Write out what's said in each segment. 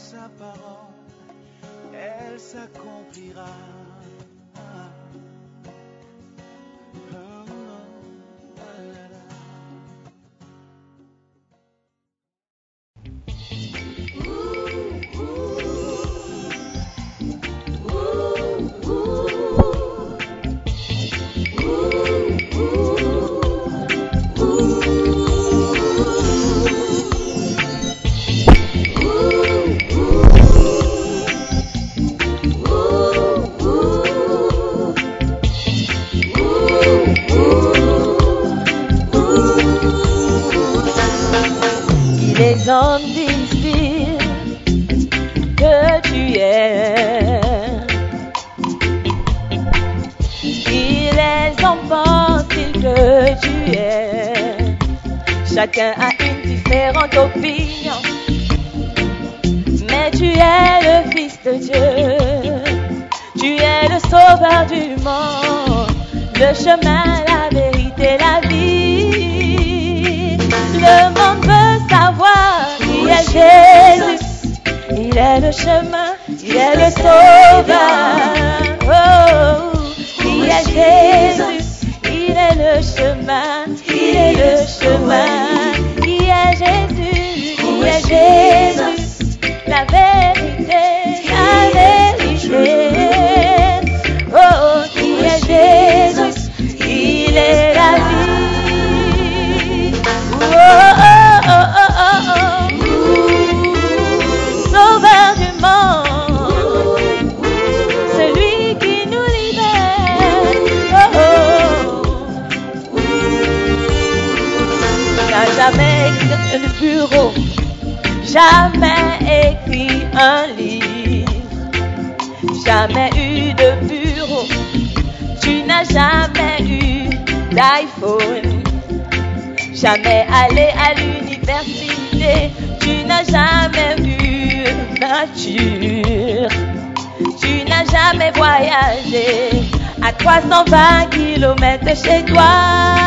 Sa parole, elle s'accomplira. 320 kilomètres de chez toi.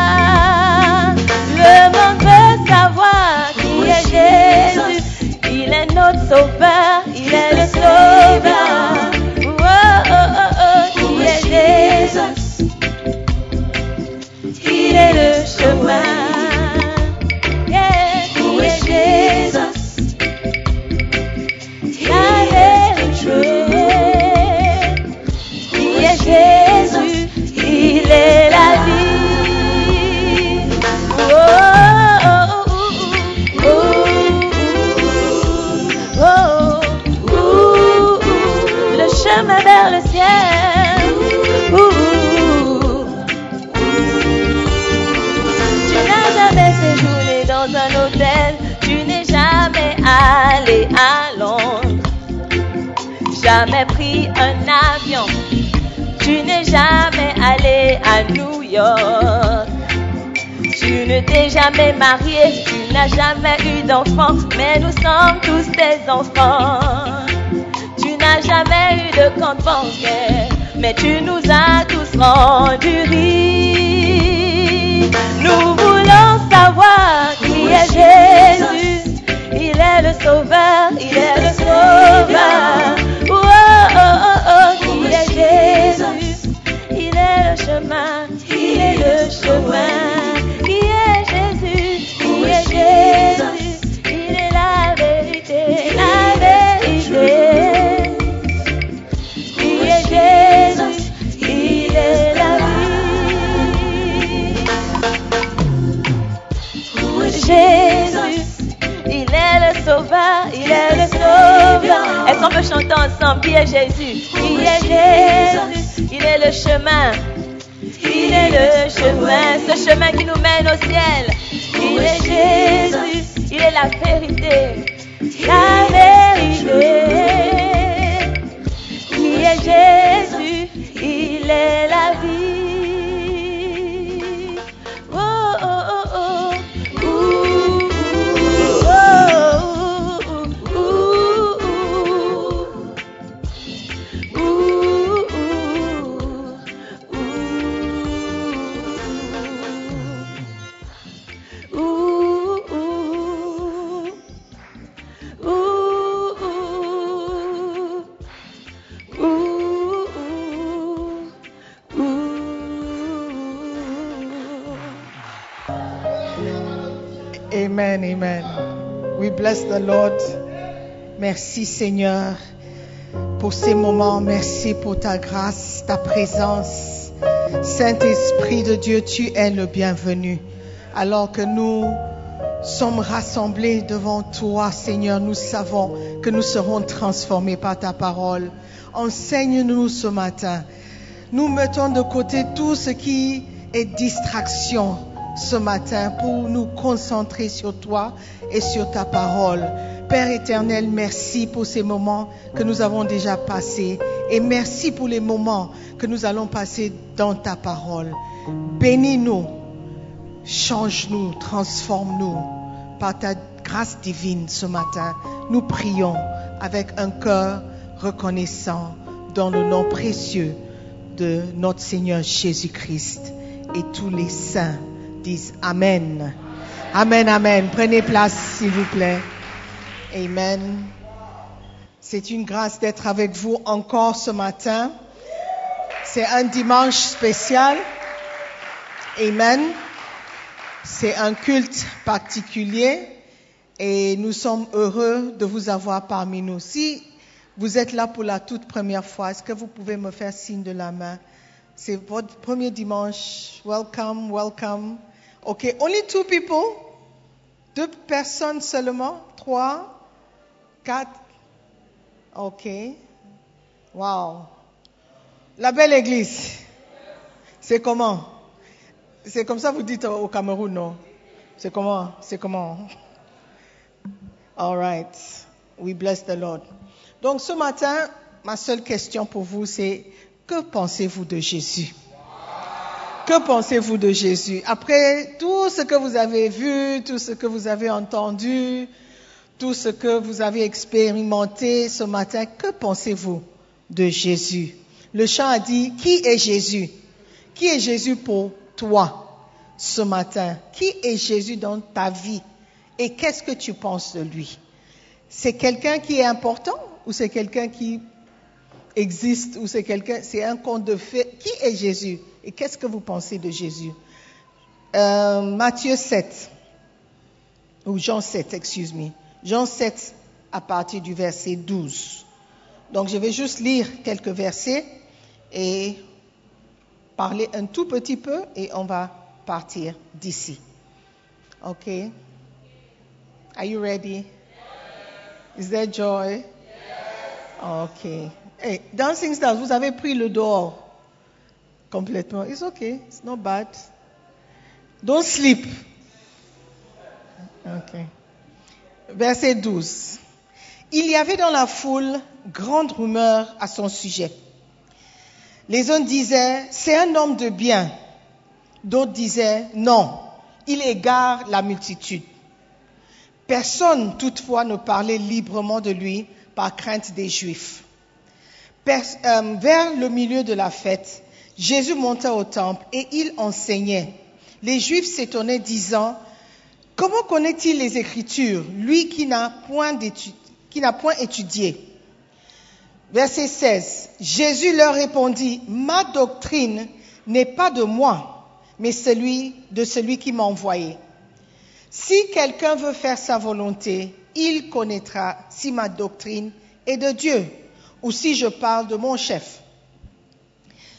New York. Tu ne t'es jamais marié, tu n'as jamais eu d'enfant, mais nous sommes tous tes enfants. Tu n'as jamais eu de compte mais tu nous as tous rendus riches. Nous voulons savoir qui est Jésus. Il est le sauveur, il est le sauveur. chemin, qui est le chemin, qui est Jésus, qui est Jésus, il est la vérité, la vérité. Qui est Jésus, il est la vie. Jésus, il est le sauveur, il est le sauveur. Est-ce qu'on peut chanter ensemble qui est Jésus, qui est Jésus, il est le chemin. Il est le chemin, ce chemin qui nous mène au ciel. Il est Jésus, il est la vérité, la vérité. Bless the Lord. Merci Seigneur pour ces moments. Merci pour ta grâce, ta présence. Saint-Esprit de Dieu, tu es le bienvenu. Alors que nous sommes rassemblés devant toi, Seigneur, nous savons que nous serons transformés par ta parole. Enseigne-nous ce matin. Nous mettons de côté tout ce qui est distraction ce matin pour nous concentrer sur toi et sur ta parole. Père éternel, merci pour ces moments que nous avons déjà passés et merci pour les moments que nous allons passer dans ta parole. Bénis-nous, change-nous, transforme-nous par ta grâce divine ce matin. Nous prions avec un cœur reconnaissant dans le nom précieux de notre Seigneur Jésus-Christ. Et tous les saints disent Amen. Amen, Amen. Prenez place, s'il vous plaît. Amen. C'est une grâce d'être avec vous encore ce matin. C'est un dimanche spécial. Amen. C'est un culte particulier et nous sommes heureux de vous avoir parmi nous. Si vous êtes là pour la toute première fois, est-ce que vous pouvez me faire signe de la main? C'est votre premier dimanche. Welcome, welcome. Okay, only two people? Deux personnes seulement? Trois? Quatre? Ok. Wow. La belle église. C'est comment? C'est comme ça vous dites au Cameroun, non? C'est comment? C'est comment? All right. We bless the Lord. Donc ce matin, ma seule question pour vous, c'est que pensez-vous de Jésus? Que pensez-vous de Jésus? Après tout ce que vous avez vu, tout ce que vous avez entendu, tout ce que vous avez expérimenté ce matin, que pensez-vous de Jésus? Le chant a dit, qui est Jésus? Qui est Jésus pour toi ce matin? Qui est Jésus dans ta vie? Et qu'est-ce que tu penses de lui? C'est quelqu'un qui est important ou c'est quelqu'un qui existe ou c'est quelqu'un, c'est un conte de fait Qui est Jésus? Et qu'est-ce que vous pensez de Jésus? Euh, Matthieu 7, ou Jean 7, excuse me. Jean 7 à partir du verset 12. Donc je vais juste lire quelques versets et parler un tout petit peu et on va partir d'ici. OK? Are you ready? Is there joy? OK. Hey, Dancing Stars, vous avez pris le dehors complètement. It's okay. It's not bad. Don't sleep. OK. Verset 12. Il y avait dans la foule grande rumeur à son sujet. Les uns disaient, c'est un homme de bien. D'autres disaient, non, il égare la multitude. Personne toutefois ne parlait librement de lui par crainte des Juifs. Euh, vers le milieu de la fête, Jésus monta au temple et il enseignait. Les Juifs s'étonnaient disant, comment connaît-il les Écritures, lui qui n'a point, qui n'a point étudié? Verset 16. Jésus leur répondit, ma doctrine n'est pas de moi, mais celui de celui qui m'a envoyé. Si quelqu'un veut faire sa volonté, il connaîtra si ma doctrine est de Dieu ou si je parle de mon chef.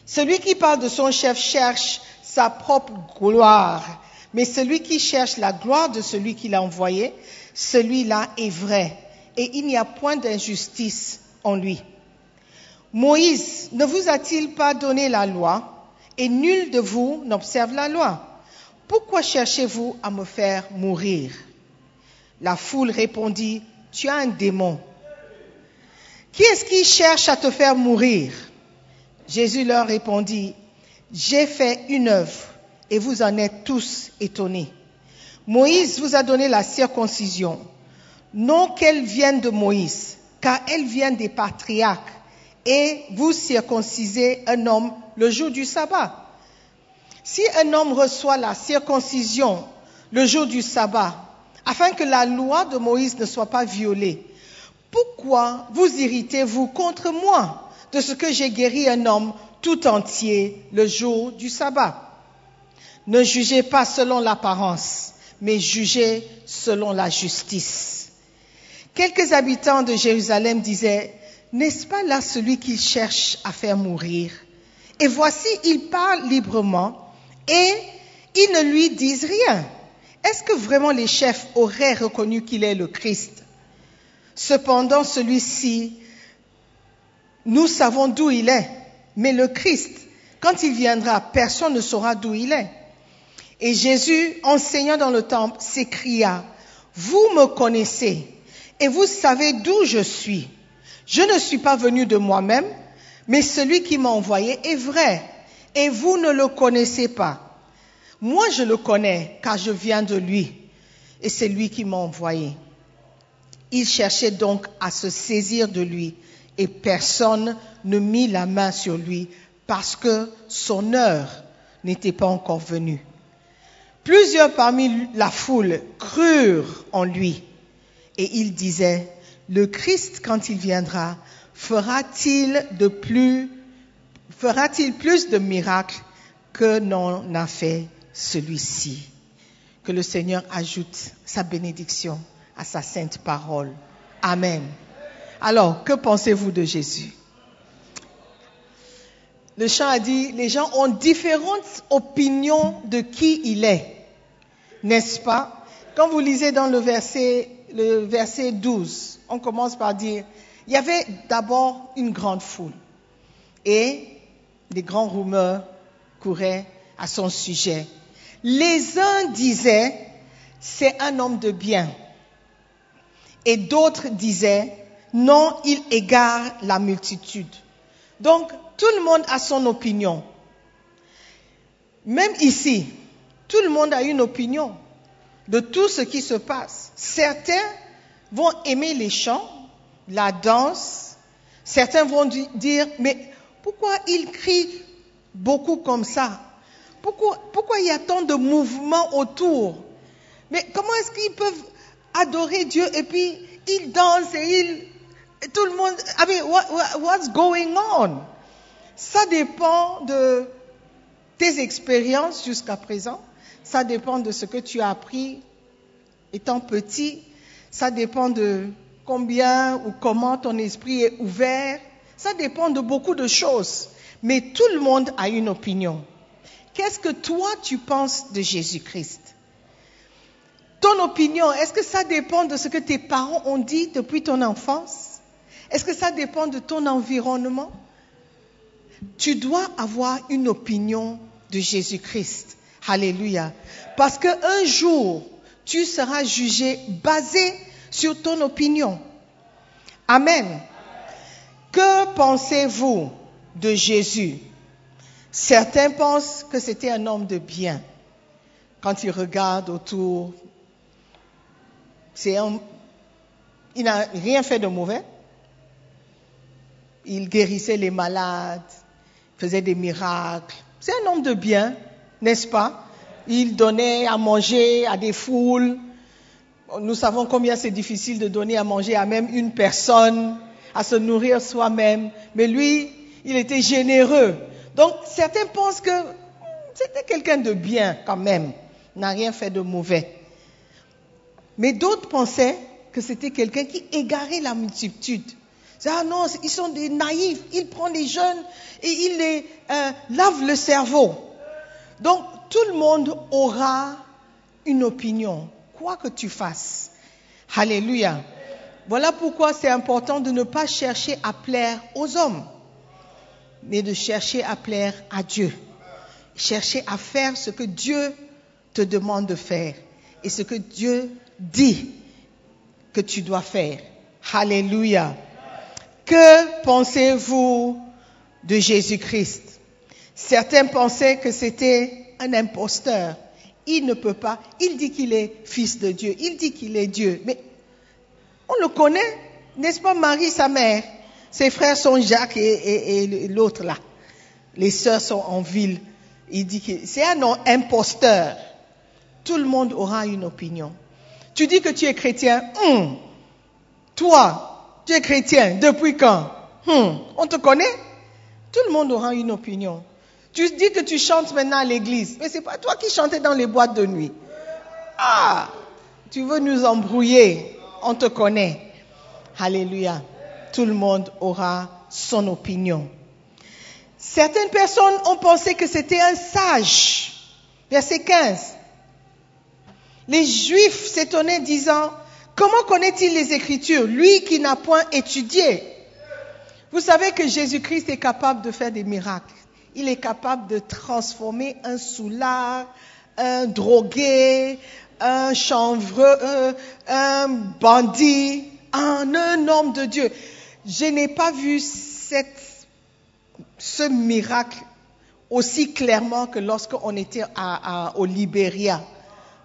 Celui qui parle de son chef cherche sa propre gloire, mais celui qui cherche la gloire de celui qui l'a envoyé, celui-là est vrai, et il n'y a point d'injustice en lui. Moïse ne vous a-t-il pas donné la loi et nul de vous n'observe la loi? Pourquoi cherchez-vous à me faire mourir? La foule répondit, Tu as un démon. Qui est-ce qui cherche à te faire mourir? Jésus leur répondit, J'ai fait une œuvre et vous en êtes tous étonnés. Moïse vous a donné la circoncision, non qu'elle vienne de Moïse, car elle vient des patriarques, et vous circoncisez un homme le jour du sabbat. Si un homme reçoit la circoncision le jour du sabbat, afin que la loi de Moïse ne soit pas violée, pourquoi vous irritez-vous contre moi de ce que j'ai guéri un homme tout entier le jour du sabbat? Ne jugez pas selon l'apparence, mais jugez selon la justice. Quelques habitants de Jérusalem disaient, N'est-ce pas là celui qu'il cherche à faire mourir? Et voici, il parle librement et ils ne lui disent rien. Est-ce que vraiment les chefs auraient reconnu qu'il est le Christ? Cependant, celui-ci, nous savons d'où il est, mais le Christ, quand il viendra, personne ne saura d'où il est. Et Jésus, enseignant dans le temple, s'écria, Vous me connaissez et vous savez d'où je suis. Je ne suis pas venu de moi-même, mais celui qui m'a envoyé est vrai, et vous ne le connaissez pas. Moi, je le connais, car je viens de lui, et c'est lui qui m'a envoyé. Il cherchait donc à se saisir de lui, et personne ne mit la main sur lui, parce que son heure n'était pas encore venue. Plusieurs parmi la foule crurent en lui, et ils disaient, le Christ, quand il viendra, fera-t-il de plus, fera-t-il plus de miracles que n'en a fait celui-ci? Que le Seigneur ajoute sa bénédiction à sa sainte parole. Amen. Alors, que pensez-vous de Jésus? Le chant a dit, les gens ont différentes opinions de qui il est. N'est-ce pas? Quand vous lisez dans le verset, le verset 12, on commence par dire, il y avait d'abord une grande foule et des grands rumeurs couraient à son sujet. Les uns disaient, c'est un homme de bien. Et d'autres disaient, non, il égare la multitude. Donc, tout le monde a son opinion. Même ici, tout le monde a une opinion de tout ce qui se passe. Certains vont aimer les chants, la danse. Certains vont dire, mais pourquoi ils crient beaucoup comme ça? Pourquoi, pourquoi il y a tant de mouvements autour? Mais comment est-ce qu'ils peuvent adorer Dieu et puis ils dansent et ils... Tout le monde... I mean, what, what's going on? Ça dépend de tes expériences jusqu'à présent. Ça dépend de ce que tu as appris étant petit. Ça dépend de combien ou comment ton esprit est ouvert. Ça dépend de beaucoup de choses. Mais tout le monde a une opinion. Qu'est-ce que toi tu penses de Jésus-Christ? Ton opinion, est-ce que ça dépend de ce que tes parents ont dit depuis ton enfance? Est-ce que ça dépend de ton environnement? Tu dois avoir une opinion de Jésus-Christ. Alléluia. Parce qu'un jour, tu seras jugé basé sur ton opinion. Amen. Que pensez-vous de Jésus? Certains pensent que c'était un homme de bien. Quand ils regardent autour, il n'a rien fait de mauvais. Il guérissait les malades, faisait des miracles. C'est un homme de bien, n'est-ce pas? Il donnait à manger à des foules. Nous savons combien c'est difficile de donner à manger à même une personne, à se nourrir soi-même. Mais lui, il était généreux. Donc certains pensent que c'était quelqu'un de bien quand même, n'a rien fait de mauvais. Mais d'autres pensaient que c'était quelqu'un qui égarait la multitude. Ah non, ils sont des naïfs, il prend les jeunes et il les euh, lave le cerveau. Donc tout le monde aura une opinion, quoi que tu fasses. Alléluia. Voilà pourquoi c'est important de ne pas chercher à plaire aux hommes, mais de chercher à plaire à Dieu. Chercher à faire ce que Dieu te demande de faire et ce que Dieu dit que tu dois faire. Alléluia. Que pensez-vous de Jésus-Christ? Certains pensaient que c'était un imposteur. Il ne peut pas. Il dit qu'il est fils de Dieu. Il dit qu'il est Dieu. Mais on le connaît, n'est-ce pas Marie, sa mère? Ses frères sont Jacques et, et l'autre là. Les sœurs sont en ville. Il dit que c'est un imposteur. Tout le monde aura une opinion. Tu dis que tu es chrétien. Hum. Toi, tu es chrétien. Depuis quand? Hum. On te connaît? Tout le monde aura une opinion. Tu dis que tu chantes maintenant à l'église. Mais c'est pas toi qui chantais dans les boîtes de nuit. Ah, tu veux nous embrouiller. On te connaît. Alléluia. Tout le monde aura son opinion. Certaines personnes ont pensé que c'était un sage. Verset 15. Les Juifs s'étonnaient disant, comment connaît-il les Écritures, lui qui n'a point étudié? Vous savez que Jésus-Christ est capable de faire des miracles. Il est capable de transformer un soulard, un drogué, un chanvreux, euh, un bandit en un homme de Dieu. Je n'ai pas vu ce miracle aussi clairement que lorsqu'on était au Libéria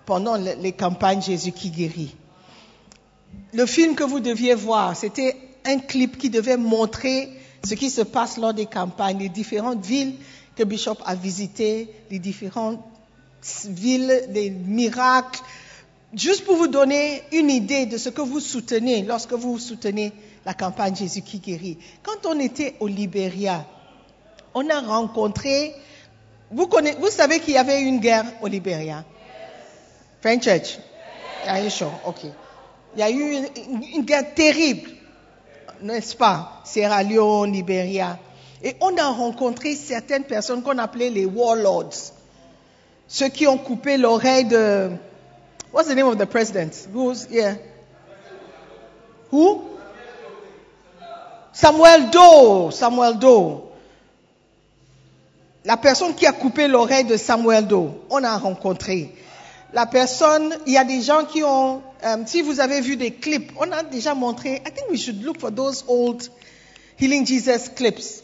pendant les campagnes Jésus qui guérit. Le film que vous deviez voir, c'était un clip qui devait montrer ce qui se passe lors des campagnes, les différentes villes que Bishop a visitées, les différentes villes, les miracles, juste pour vous donner une idée de ce que vous soutenez lorsque vous soutenez la campagne Jésus qui guérit. Quand on était au Libéria, on a rencontré, vous, vous savez qu'il y avait une guerre au Libéria. French Church. Are you sure? OK. Il y a eu une, guerre terrible, n'est-ce pas? Sierra Leone, Libéria. Et on a rencontré certaines personnes qu'on appelait les warlords. Ceux qui ont coupé l'oreille de. What's the name of the president? Who's? Who? Samuel Doe. Samuel Doe. La personne qui a coupé l'oreille de Samuel Doe, on a rencontré la personne, il y a des gens qui ont, um, si vous avez vu des clips, on a déjà montré, I think we should look for those old Healing Jesus clips,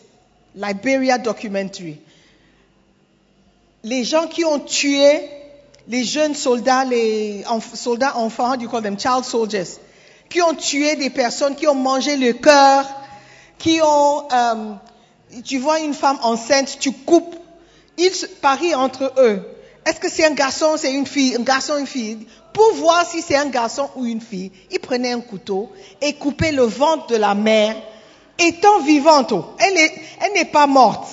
Liberia documentary. Les gens qui ont tué les jeunes soldats, les soldats enfants, you call them child soldiers, qui ont tué des personnes, qui ont mangé le cœur, qui ont, um, tu vois une femme enceinte, tu coupes, ils parient entre eux est-ce que c'est un garçon, c'est une fille, un garçon, une fille Pour voir si c'est un garçon ou une fille, il prenait un couteau et coupait le ventre de la mère, étant vivante. Elle n'est pas morte.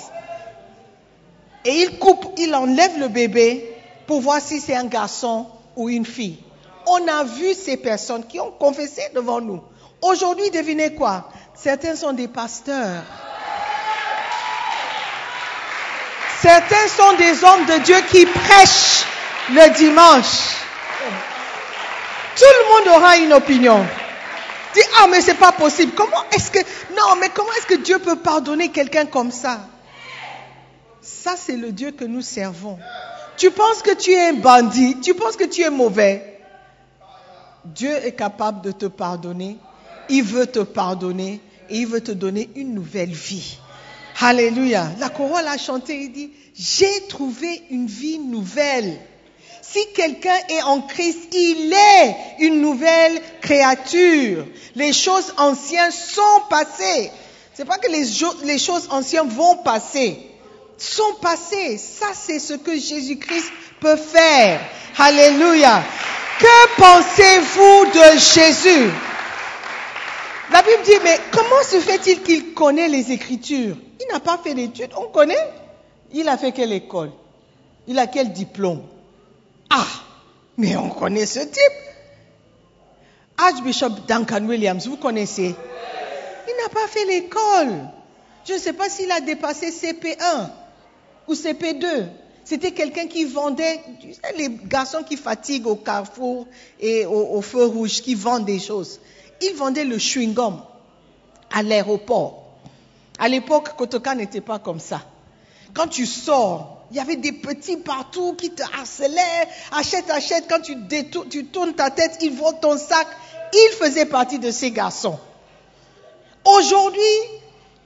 Et il coupe, il enlève le bébé pour voir si c'est un garçon ou une fille. On a vu ces personnes qui ont confessé devant nous. Aujourd'hui, devinez quoi? Certains sont des pasteurs. Certains sont des hommes de Dieu qui prêchent le dimanche. Tout le monde aura une opinion. Dis, ah, mais c'est pas possible. Comment est-ce que, non, mais comment est-ce que Dieu peut pardonner quelqu'un comme ça? Ça, c'est le Dieu que nous servons. Tu penses que tu es un bandit, tu penses que tu es mauvais? Dieu est capable de te pardonner. Il veut te pardonner et il veut te donner une nouvelle vie. Alléluia. La chorale a chanté, il dit, j'ai trouvé une vie nouvelle. Si quelqu'un est en Christ, il est une nouvelle créature. Les choses anciennes sont passées. C'est pas que les, les choses anciennes vont passer. Sont passées. Ça, c'est ce que Jésus-Christ peut faire. Alléluia. Que pensez-vous de Jésus? La Bible dit, mais comment se fait-il qu'il connaît les Écritures? Il n'a pas fait d'études, on connaît. Il a fait quelle école? Il a quel diplôme? Ah, mais on connaît ce type. Archbishop Duncan Williams, vous connaissez? Il n'a pas fait l'école. Je ne sais pas s'il a dépassé CP1 ou CP2. C'était quelqu'un qui vendait, les garçons qui fatiguent au carrefour et au, au feu rouge, qui vendent des choses. Il vendait le chewing-gum à l'aéroport. À l'époque, Kotoka n'était pas comme ça. Quand tu sors, il y avait des petits partout qui te harcelaient. Achète, achète. Quand tu, détournes, tu tournes ta tête, ils volent ton sac. Il faisait partie de ces garçons. Aujourd'hui,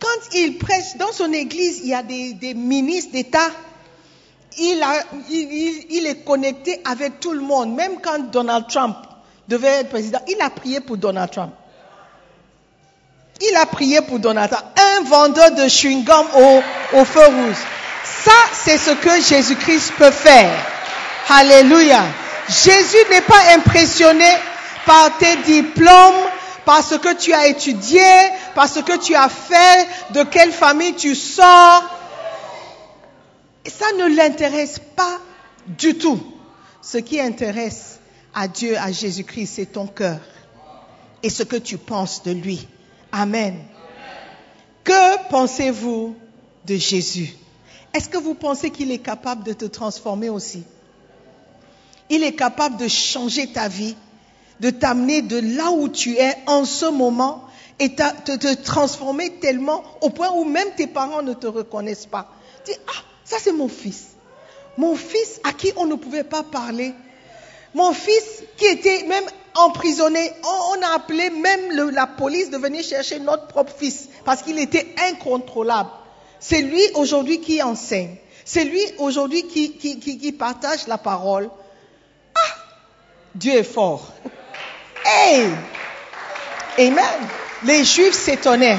quand il prêche dans son église, il y a des, ministres d'État. Il est connecté avec tout le monde. Même quand Donald Trump devait être président, il a prié pour Donald Trump. Il a prié pour Donald Trump. Un vendeur de chewing-gum au, feu rouge. Ça, c'est ce que Jésus-Christ peut faire. Alléluia. Jésus n'est pas impressionné par tes diplômes, par ce que tu as étudié, par ce que tu as fait, de quelle famille tu sors. Ça ne l'intéresse pas du tout. Ce qui intéresse à Dieu, à Jésus-Christ, c'est ton cœur et ce que tu penses de lui. Amen. Que pensez-vous de Jésus? Est-ce que vous pensez qu'il est capable de te transformer aussi? Il est capable de changer ta vie, de t'amener de là où tu es en ce moment et de te, te transformer tellement au point où même tes parents ne te reconnaissent pas. Dis, ah, ça c'est mon fils. Mon fils à qui on ne pouvait pas parler. Mon fils qui était même emprisonné, on, a appelé même la police de venir chercher notre propre fils parce qu'il était incontrôlable. C'est lui aujourd'hui qui enseigne. C'est lui aujourd'hui qui partage la parole. Ah, Dieu est fort. Hey! Amen. Les Juifs s'étonnaient,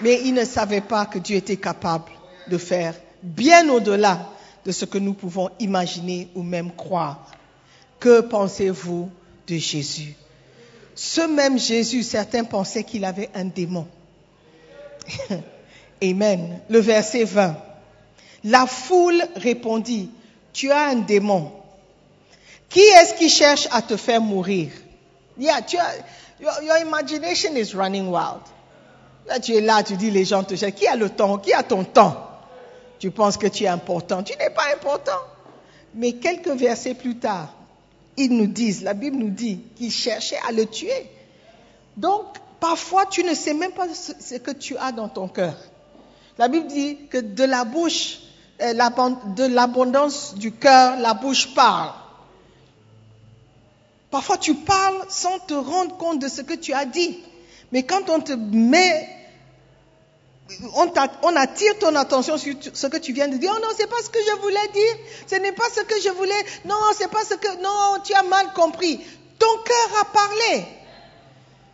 mais ils ne savaient pas que Dieu était capable de faire bien au-delà de ce que nous pouvons imaginer ou même croire. Que pensez-vous de Jésus? Ce même Jésus, certains pensaient qu'il avait un démon. Amen. Le verset 20. La foule répondit, tu as un démon. Qui est-ce qui cherche à te faire mourir? Yeah, tu as, your, your imagination is running wild. Là, tu es là, tu dis les gens te cherchent. Qui a le temps? Qui a ton temps? Tu penses que tu es important. Tu n'es pas important. Mais quelques versets plus tard, ils nous disent, la Bible nous dit qu'ils cherchaient à le tuer. Donc, parfois, tu ne sais même pas ce, que tu as dans ton cœur. La Bible dit que de la bouche, euh, de l'abondance du cœur, la bouche parle. Parfois, tu parles sans te rendre compte de ce que tu as dit. Mais quand on te met on, attire ton attention sur ce que tu viens de dire. Oh non, c'est pas ce que je voulais dire. Ce n'est pas ce que je voulais. Non, c'est pas ce que. Non, tu as mal compris. Ton cœur a parlé.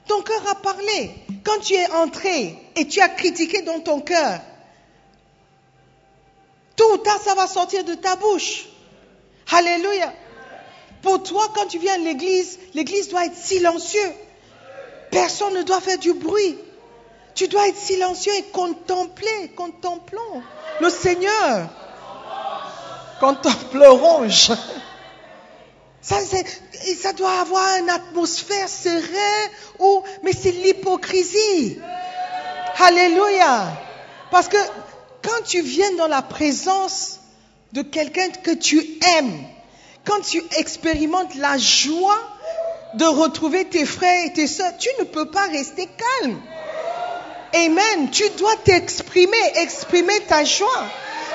Ton cœur a parlé. Quand tu es entré et tu as critiqué dans ton cœur, tôt ou tard, ça va sortir de ta bouche. Alléluia. Pour toi, quand tu viens à l'église, l'église doit être silencieux. Personne ne doit faire du bruit. Tu dois être silencieux et contempler, contemplons le Seigneur. Contemplerons. Ça, ça doit avoir une atmosphère sereine, mais c'est l'hypocrisie. Alléluia. Parce que quand tu viens dans la présence de quelqu'un que tu aimes, quand tu expérimentes la joie de retrouver tes frères et tes soeurs, tu ne peux pas rester calme. Amen. Tu dois t'exprimer, exprimer ta joie.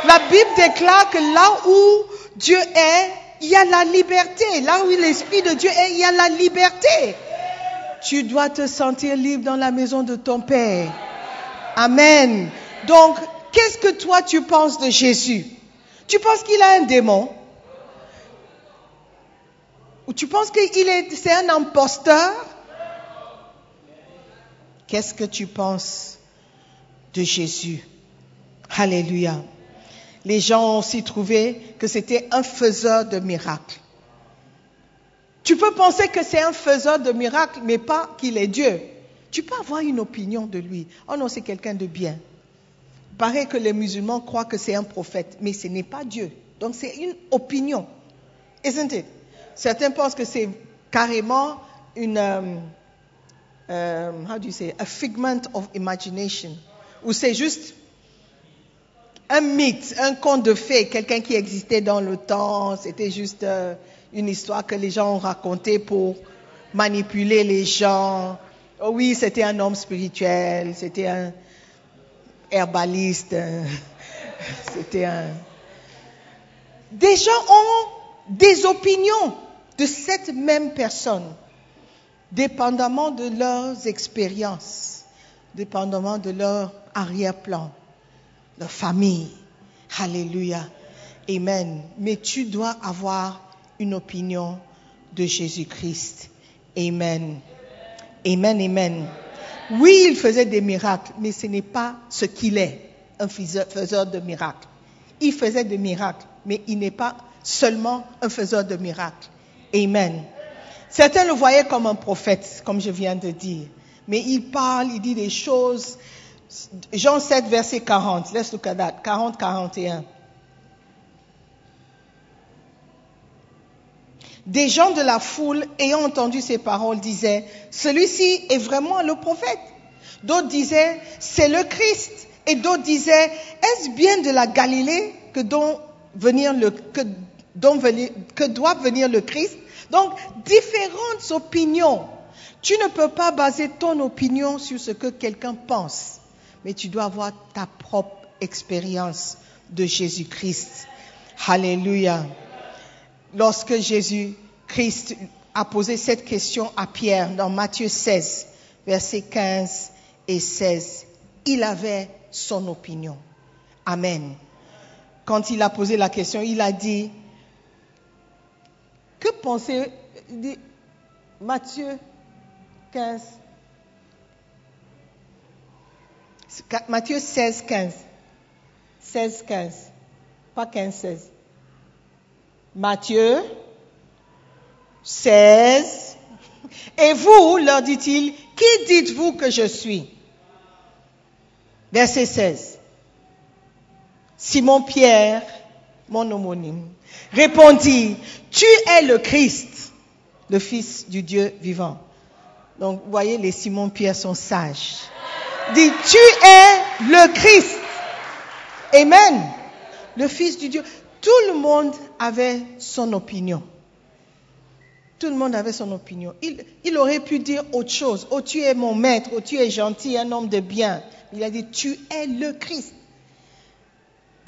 La Bible déclare que là où Dieu est, il y a la liberté. Là où l'Esprit de Dieu est, il y a la liberté. Tu dois te sentir libre dans la maison de ton Père. Amen. Donc, qu'est-ce que toi tu penses de Jésus? Tu penses qu'il a un démon? Ou tu penses qu'il est, c'est un imposteur? Qu'est-ce que tu penses de Jésus? Alléluia. Les gens ont aussi trouvé que c'était un faiseur de miracles. Tu peux penser que c'est un faiseur de miracles, mais pas qu'il est Dieu. Tu peux avoir une opinion de lui. Oh non, c'est quelqu'un de bien. Paraît que les musulmans croient que c'est un prophète, mais ce n'est pas Dieu. Donc c'est une opinion. Isn't it? Certains pensent que c'est carrément une, euh, how do you say, a figment of imagination, ou c'est juste un mythe, un conte de fées, quelqu'un qui existait dans le temps, c'était juste euh, une histoire que les gens ont racontée pour manipuler les gens. Oh oui, c'était un homme spirituel, c'était un herbaliste, c'était un... Des gens ont des opinions de cette même personne, dépendamment de leurs expériences, dépendamment de leur arrière-plan, leur famille. Alléluia. Amen. Mais tu dois avoir une opinion de Jésus-Christ. Amen. Amen, amen. Oui, il faisait des miracles, mais ce n'est pas ce qu'il est, un faiseur de miracles. Il faisait des miracles, mais il n'est pas seulement un faiseur de miracles. Amen. Certains le voyaient comme un prophète, comme je viens de dire. Mais il parle, il dit des choses. Jean 7, verset 40. Let's look at that. 40, 41. Des gens de la foule, ayant entendu ces paroles, disaient, celui-ci est vraiment le prophète. D'autres disaient, c'est le Christ. Et d'autres disaient, est-ce bien de la Galilée le, que doit venir le Christ? Donc, différentes opinions. Tu ne peux pas baser ton opinion sur ce que quelqu'un pense, mais tu dois avoir ta propre expérience de Jésus-Christ. Alléluia lorsque Jésus-Christ a posé cette question à Pierre dans Matthieu 16, versets 15 et 16, il avait son opinion. Amen. Quand il a posé la question, il a dit, il dit, Matthieu 15, Matthieu 16, 15, 16, 15, pas 15, 16. Matthieu 16. Et vous, leur dit-il, qui dites-vous que je suis? Verset 16. Simon-Pierre, mon homonyme, répondit, tu es le Christ, le Fils du Dieu vivant. Donc, vous voyez, les Simon-Pierre sont sages. Dit, tu es le Christ. Amen. Le Fils du Dieu. Tout le monde avait son opinion. Tout le monde avait son opinion. Il, il aurait pu dire autre chose. Oh, tu es mon maître. Oh, tu es gentil, un homme de bien. Il a dit, tu es le Christ.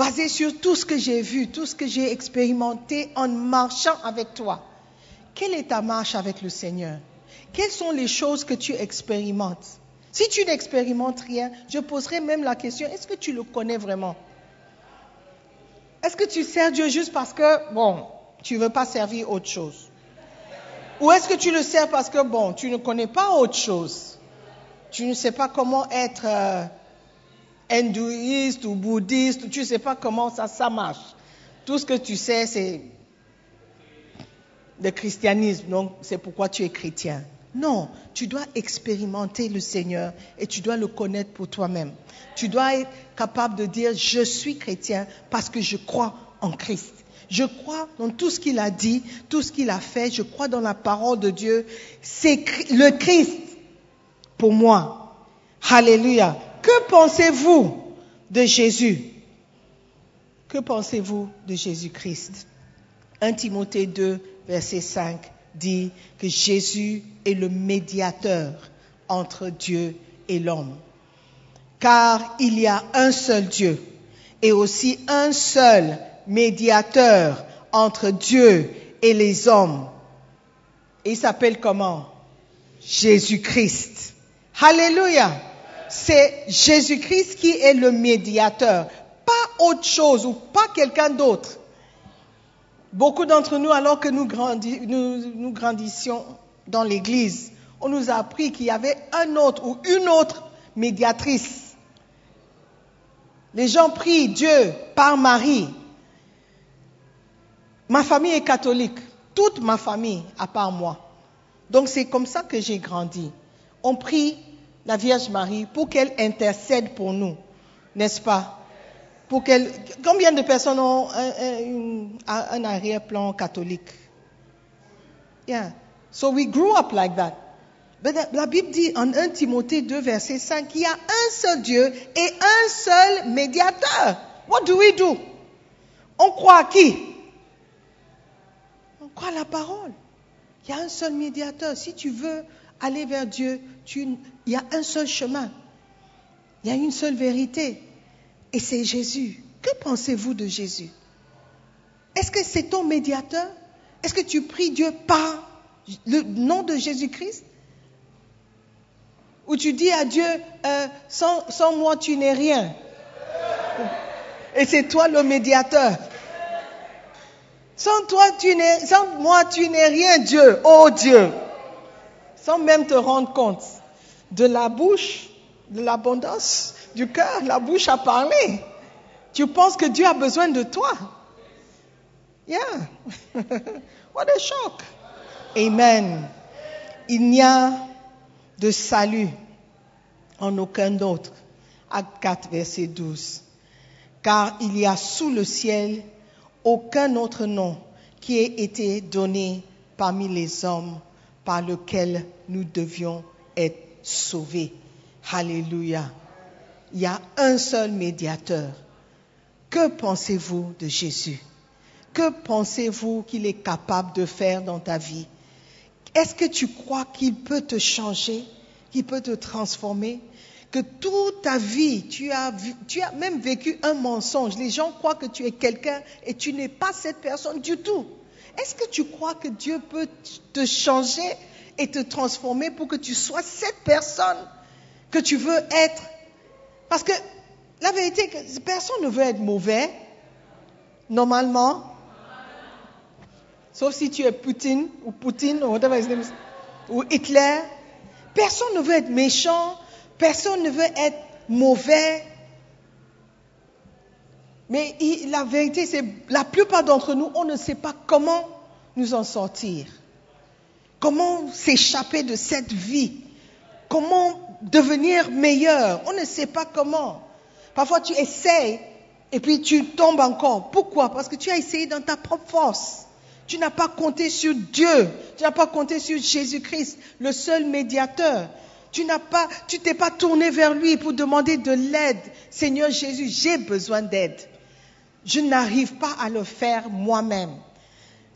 Basé sur tout ce que j'ai vu, tout ce que j'ai expérimenté en marchant avec toi. Quelle est ta marche avec le Seigneur? Quelles sont les choses que tu expérimentes? Si tu n'expérimentes rien, je poserai même la question, est-ce que tu le connais vraiment? Est-ce que tu sers Dieu juste parce que, bon, tu ne veux pas servir autre chose? Ou est-ce que tu le sers parce que, bon, tu ne connais pas autre chose? Tu ne sais pas comment être euh, hindouiste ou bouddhiste, ou tu ne sais pas comment ça, ça marche. Tout ce que tu sais, c'est le christianisme, donc c'est pourquoi tu es chrétien. Non, tu dois expérimenter le Seigneur et tu dois le connaître pour toi-même. Tu dois être capable de dire, je suis chrétien parce que je crois en Christ. Je crois dans tout ce qu'il a dit, tout ce qu'il a fait. Je crois dans la parole de Dieu. C'est le Christ pour moi. Alléluia. Que pensez-vous de Jésus? Que pensez-vous de Jésus-Christ? 1 Timothée 2, verset 5 dit que Jésus est le médiateur entre Dieu et l'homme. Car il y a un seul Dieu et aussi un seul médiateur entre Dieu et les hommes. Et il s'appelle comment? Jésus-Christ. Alléluia. C'est Jésus-Christ qui est le médiateur, pas autre chose ou pas quelqu'un d'autre. Beaucoup d'entre nous, alors que nous, grandi, nous, nous grandissions dans l'Église, on nous a appris qu'il y avait un autre ou une autre médiatrice. Les gens prient Dieu par Marie. Ma famille est catholique, toute ma famille, à part moi. Donc c'est comme ça que j'ai grandi. On prie la Vierge Marie pour qu'elle intercède pour nous, n'est-ce pas? Pour combien de personnes ont un, arrière-plan catholique? Yeah. So we grew up like that. Mais la Bible dit en 1 Timothée 2, verset 5, qu'il y a un seul Dieu et un seul médiateur. What do we do? On croit à qui? On croit à la parole. Il y a un seul médiateur. Si tu veux aller vers Dieu, tu- il y a un seul chemin. Il y a une seule vérité. Et c'est Jésus. Que pensez-vous de Jésus? Est-ce que c'est ton médiateur? Est-ce que tu pries Dieu par le nom de Jésus-Christ? Ou tu dis à Dieu, euh, sans, moi tu n'es rien Et c'est toi le médiateur. Sans toi tu n'es, sans moi tu n'es rien, Dieu, oh Dieu. Sans même te rendre compte de la bouche, de l'abondance du cœur, la bouche a parlé. Tu penses que Dieu a besoin de toi. Yeah. What a shock. Amen. Il n'y a de salut en aucun autre. Acte 4, verset 12. Car il y a sous le ciel aucun autre nom qui ait été donné parmi les hommes par lequel nous devions être sauvés. Alléluia. Il y a un seul médiateur. Que pensez-vous de Jésus? Que pensez-vous qu'il est capable de faire dans ta vie? Est-ce que tu crois qu'il peut te changer, qu'il peut te transformer? Que toute ta vie, tu as, tu as même vécu un mensonge. Les gens croient que tu es quelqu'un et tu n'es pas cette personne du tout. Est-ce que tu crois que Dieu peut te changer et te transformer pour que tu sois cette personne que tu veux être Parce que la vérité, personne ne veut être mauvais, normalement. Sauf si tu es Poutine ou Poutine ou whatever name ou Hitler. Personne ne veut être méchant, personne ne veut être mauvais. Mais la vérité, c'est la plupart d'entre nous, on ne sait pas comment nous en sortir. Comment s'échapper de cette vie? Comment devenir meilleur? On ne sait pas comment. Parfois tu essayes et puis tu tombes encore. Pourquoi? Parce que tu as essayé dans ta propre force. Tu n'as pas compté sur Dieu. Tu n'as pas compté sur Jésus-Christ, le seul médiateur. Tu n'as pas, tu t'es pas tourné vers lui pour demander de l'aide. Seigneur Jésus, j'ai besoin d'aide. Je n'arrive pas à le faire moi-même.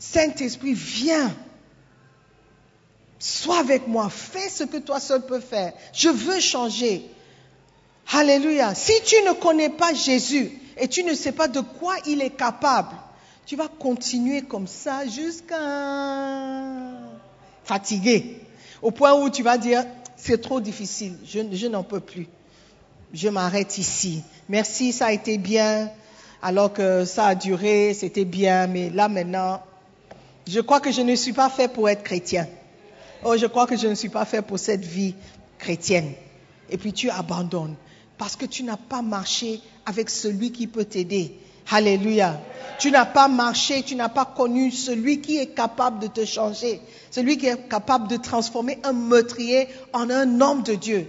Saint-Esprit, viens. Sois avec moi. Fais ce que toi seul peux faire. Je veux changer. Alléluia. Si tu ne connais pas Jésus et tu ne sais pas de quoi il est capable, tu vas continuer comme ça jusqu'à fatigué. Au point où tu vas dire, c'est trop difficile, je, n'en peux plus. Je m'arrête ici. Merci, ça a été bien. Alors que ça a duré, c'était bien, mais là maintenant, je crois que je ne suis pas fait pour être chrétien. Oh, je crois que je ne suis pas fait pour cette vie chrétienne. Et puis tu abandonnes parce que tu n'as pas marché avec celui qui peut t'aider. Alléluia. Tu n'as pas marché, tu n'as pas connu celui qui est capable de te changer, celui qui est capable de transformer un meurtrier en un homme de Dieu.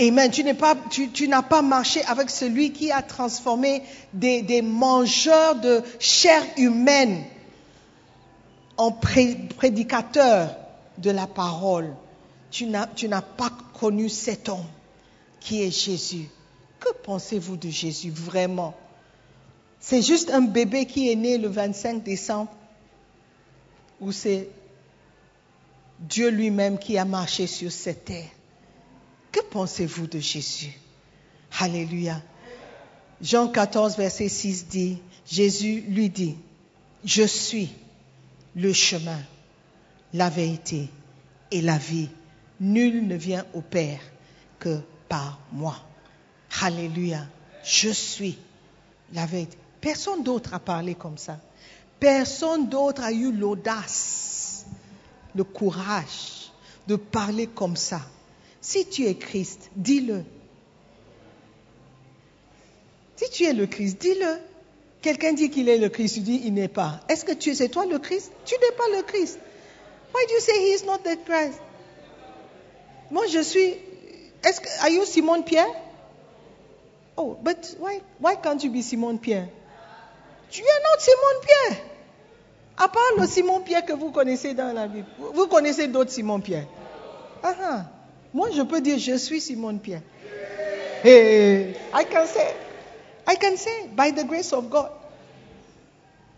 Amen. Tu n'as pas marché avec celui qui a transformé des, mangeurs de chair humaine en pré- prédicateurs de la parole. Tu n'as, pas connu cet homme qui est Jésus. Que pensez-vous de Jésus vraiment? C'est juste un bébé qui est né le 25 décembre ou c'est Dieu lui-même qui a marché sur cette terre Que pensez-vous de Jésus? Alléluia. Jean 14, verset 6 dit, Jésus lui dit, je suis le chemin, la vérité et la vie. Nul ne vient au Père que par moi. Alléluia. Je suis la vérité. Personne d'autre a parlé comme ça. Personne d'autre a eu l'audace, le courage de parler comme ça. Si tu es Christ, dis-le. Si tu es le Christ, dis-le. Quelqu'un dit qu'il est le Christ, tu dis il n'est pas. Est-ce que tu c'est toi le Christ? Tu n'es pas le Christ. Why do you say he is not the Christ? Moi je suis. Est-ce que are you Simone Pierre? Oh, but why why can't you be Simone Pierre? Tu es not Simone Pierre. À part le Simon Pierre que vous connaissez dans la Bible, vous connaissez d'autres Simon Pierre. Ah, ah. Moi je peux dire je suis Simone Pierre. Hey, I can say. I can say, by the grace of God.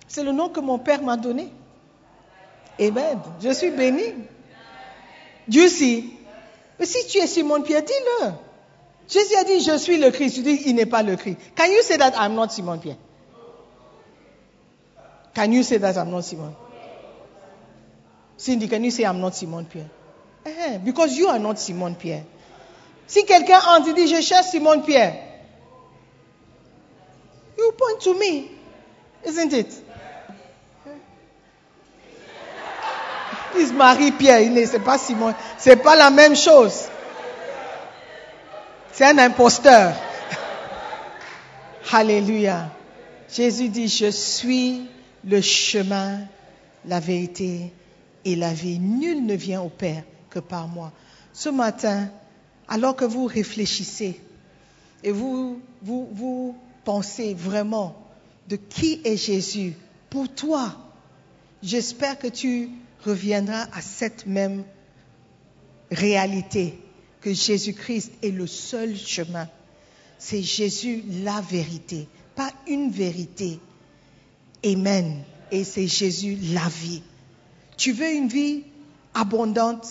C'est le nom que mon père m'a donné. Amen. Je suis béni. Dieu see? Mais si tu es Simon-Pierre, dis-le. Jésus a dit, je suis le Christ. Tu dis, il n'est pas le Christ. Can you say that I'm not Simon-Pierre? Can you say that I'm not Simon? Cindy, can you say I'm not Simon-Pierre? Eh, because you are not Simon-Pierre. Si quelqu'un entre dit, je cherche Simon-Pierre, you point to me, isn't it? Marie-Pierre, il n'est pas Simon, c'est pas la même chose. C'est un imposteur. Alléluia. Jésus dit, je suis le chemin, la vérité et la vie. Nul ne vient au Père que par moi. Ce matin, alors que vous réfléchissez et vous pensez vraiment de qui est Jésus pour toi, j'espère que tu reviendras à cette même réalité que Jésus-Christ est le seul chemin. C'est Jésus la vérité, pas une vérité. Amen. Et c'est Jésus la vie. Tu veux une vie abondante?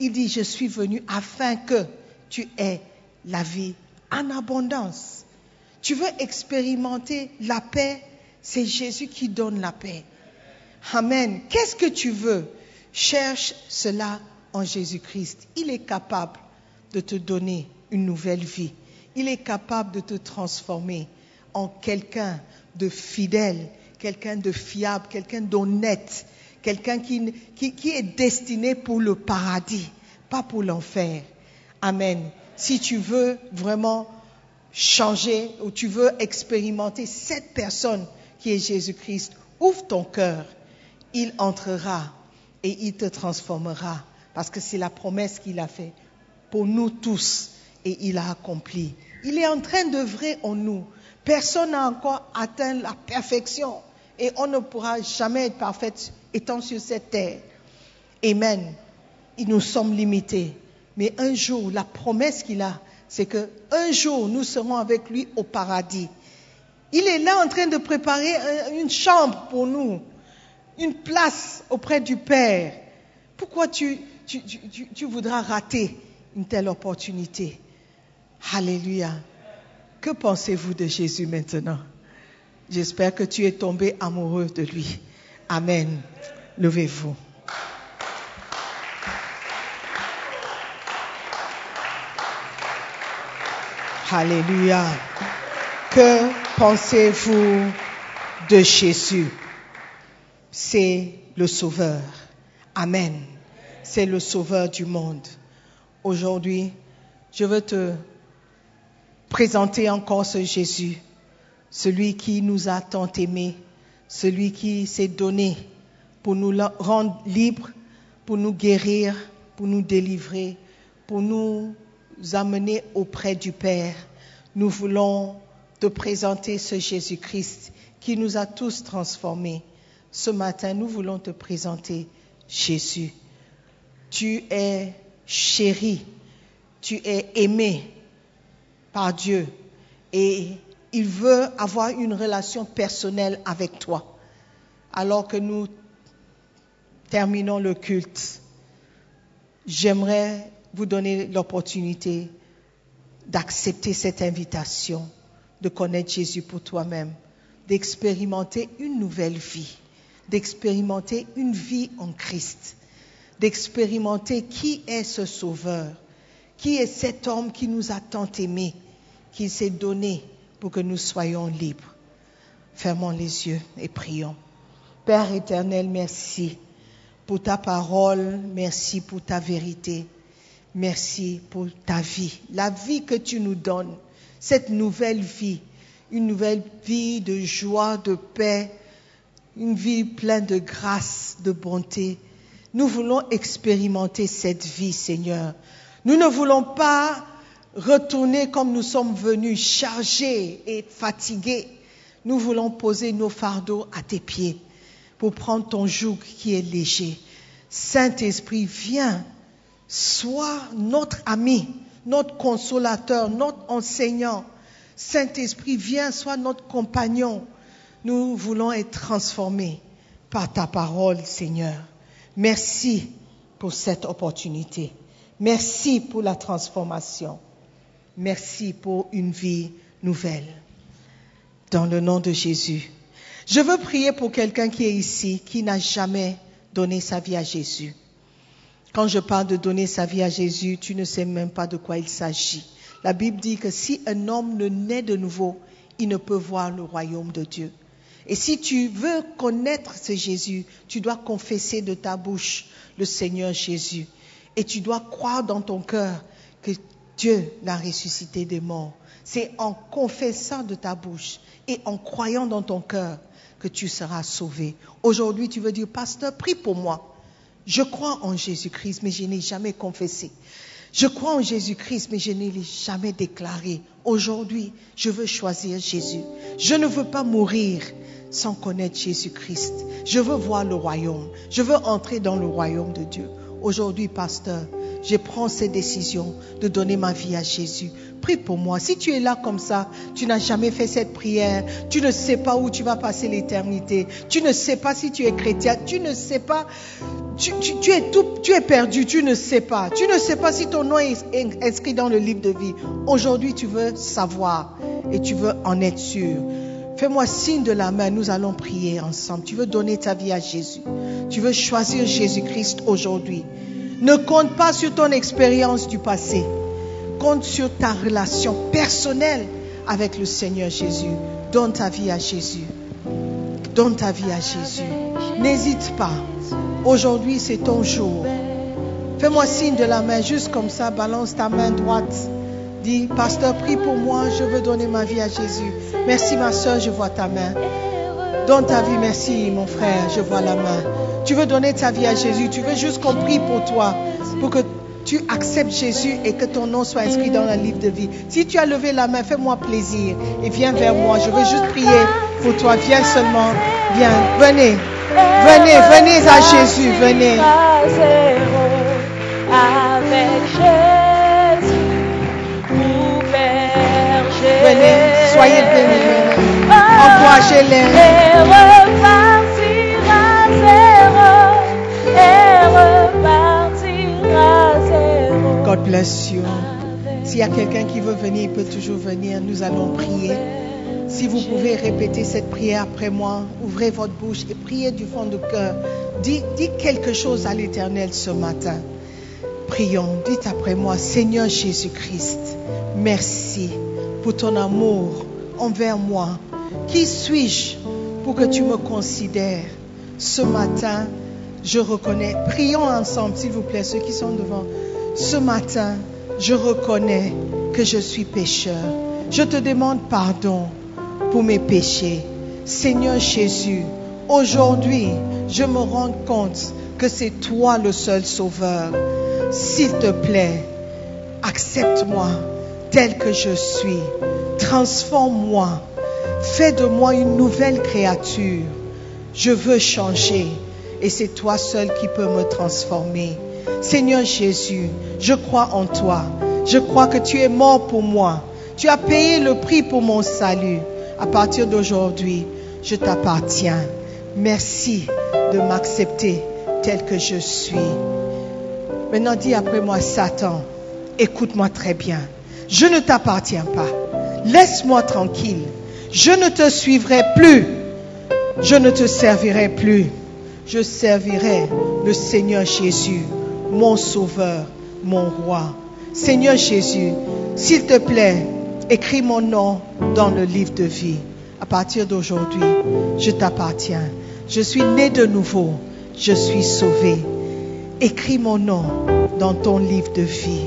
Il dit, je suis venu afin que tu aies la vie en abondance. Tu veux expérimenter la paix? C'est Jésus qui donne la paix. Amen. Qu'est-ce que tu veux? Cherche cela en Jésus-Christ. Il est capable de te donner une nouvelle vie. Il est capable de te transformer en quelqu'un de fidèle, quelqu'un de fiable, quelqu'un d'honnête, quelqu'un qui, est destiné pour le paradis, pas pour l'enfer. Amen. Si tu veux vraiment changer ou tu veux expérimenter cette personne qui est Jésus-Christ, ouvre ton cœur. Il entrera et il te transformera parce que c'est la promesse qu'il a faite pour nous tous et il a accompli. Il est en train d'œuvrer en nous. Personne n'a encore atteint la perfection et on ne pourra jamais être parfait étant sur cette terre. Amen. Nous sommes limités. Mais un jour, la promesse qu'il a, c'est que un jour, nous serons avec lui au paradis. Il est là en train de préparer une chambre pour nous, une place auprès du Père. Pourquoi tu, voudras rater une telle opportunité? Alléluia. Que pensez-vous de Jésus maintenant? J'espère que tu es tombé amoureux de lui. Amen. Levez-vous. Alléluia. Que pensez-vous de Jésus? C'est le Sauveur. Amen. C'est le Sauveur du monde. Aujourd'hui, je veux te présenter encore ce Jésus, celui qui nous a tant aimés, celui qui s'est donné pour nous rendre libres, pour nous guérir, pour nous délivrer, pour nous amener auprès du Père. Nous voulons te présenter ce Jésus-Christ qui nous a tous transformés. Ce matin, nous voulons te présenter Jésus. Tu es chéri, tu es aimé par Dieu et il veut avoir une relation personnelle avec toi. Alors que nous terminons le culte, j'aimerais vous donner l'opportunité d'accepter cette invitation, de connaître Jésus pour toi-même, d'expérimenter une nouvelle vie, d'expérimenter une vie en Christ, d'expérimenter qui est ce Sauveur, qui est cet homme qui nous a tant aimés, qui s'est donné pour que nous soyons libres. Fermons les yeux et prions. Père éternel, merci pour ta parole, merci pour ta vérité, merci pour ta vie, la vie que tu nous donnes, cette nouvelle vie, une nouvelle vie de joie, de paix, une vie pleine de grâce, de bonté. Nous voulons expérimenter cette vie, Seigneur. Nous ne voulons pas retourner comme nous sommes venus, chargés et fatigués. Nous voulons poser nos fardeaux à tes pieds pour prendre ton joug qui est léger. Saint-Esprit, viens, sois notre ami, notre consolateur, notre enseignant. Saint-Esprit, viens, sois notre compagnon. Nous voulons être transformés par ta parole, Seigneur. Merci pour cette opportunité. Merci pour la transformation. Merci pour une vie nouvelle. Dans le nom de Jésus. Je veux prier pour quelqu'un qui est ici, qui n'a jamais donné sa vie à Jésus. Quand je parle de donner sa vie à Jésus, tu ne sais même pas de quoi il s'agit. La Bible dit que si un homme ne naît de nouveau, il ne peut voir le royaume de Dieu. Et si tu veux connaître ce Jésus, tu dois confesser de ta bouche le Seigneur Jésus. Et tu dois croire dans ton cœur que Dieu l'a ressuscité des morts. C'est en confessant de ta bouche et en croyant dans ton cœur que tu seras sauvé. Aujourd'hui, tu veux dire, pasteur, prie pour moi. Je crois en Jésus-Christ, mais je n'ai jamais confessé. Je crois en Jésus-Christ, mais je ne l'ai jamais déclaré. Aujourd'hui, je veux choisir Jésus. Je ne veux pas mourir sans connaître Jésus-Christ. Je veux voir le royaume. Je veux entrer dans le royaume de Dieu. Aujourd'hui, pasteur, je prends cette décision de donner ma vie à Jésus. Prie pour moi. Si tu es là comme ça, tu n'as jamais fait cette prière, tu ne sais pas où tu vas passer l'éternité, tu ne sais pas si tu es chrétien, tu ne sais pas, tu, es tout, tu es perdu, tu ne sais pas. Tu ne sais pas si ton nom est inscrit dans le livre de vie. Aujourd'hui, tu veux savoir et tu veux en être sûr. Fais-moi signe de la main, nous allons prier ensemble. Tu veux donner ta vie à Jésus. Tu veux choisir Jésus-Christ aujourd'hui. Ne compte pas sur ton expérience du passé. Compte sur ta relation personnelle avec le Seigneur Jésus. Donne ta vie à Jésus. Donne ta vie à Jésus. N'hésite pas. Aujourd'hui, c'est ton jour. Fais-moi signe de la main, juste comme ça. Balance ta main droite. Dis, pasteur, prie pour moi. Je veux donner ma vie à Jésus. Merci, ma soeur, je vois ta main. Donne ta vie, merci, mon frère, je vois la main. Tu veux donner ta vie à Jésus. Tu veux juste qu'on prie pour toi, pour que tu acceptes Jésus et que ton nom soit inscrit dans le livre de vie. Si tu as levé la main, fais-moi plaisir et viens vers moi. Je veux juste prier pour toi. Viens seulement. Viens. Venez. Venez. Venez à Jésus. Venez. Venez. Soyez bénis. Encouragez-les. God bless you. S'il y a quelqu'un qui veut venir, il peut toujours venir. Nous allons prier. Si vous pouvez répéter cette prière après moi, ouvrez votre bouche et priez du fond du cœur. Dites, dites quelque chose à l'Éternel ce matin. Prions. Dites après moi, Seigneur Jésus-Christ, merci pour ton amour envers moi. Qui suis-je pour que tu me considères? Ce matin? Je reconnais. Prions ensemble, s'il vous plaît, ceux qui sont devant. Ce matin, je reconnais que je suis pécheur. Je te demande pardon pour mes péchés. Seigneur Jésus, aujourd'hui, je me rends compte que c'est toi le seul sauveur. S'il te plaît, accepte-moi tel que je suis. Transforme-moi. Fais de moi une nouvelle créature. Je veux changer et c'est toi seul qui peux me transformer. Seigneur Jésus, je crois en toi. Je crois que tu es mort pour moi. Tu as payé le prix pour mon salut. À partir d'aujourd'hui, je t'appartiens. Merci de m'accepter tel que je suis. Maintenant, dis après moi, Satan, écoute-moi très bien. Je ne t'appartiens pas. Laisse-moi tranquille. Je ne te suivrai plus. Je ne te servirai plus. Je servirai le Seigneur Jésus mon Sauveur, mon Roi. Seigneur Jésus, s'il te plaît, écris mon nom dans le livre de vie. À partir d'aujourd'hui, je t'appartiens. Je suis né de nouveau. Je suis sauvé. Écris mon nom dans ton livre de vie.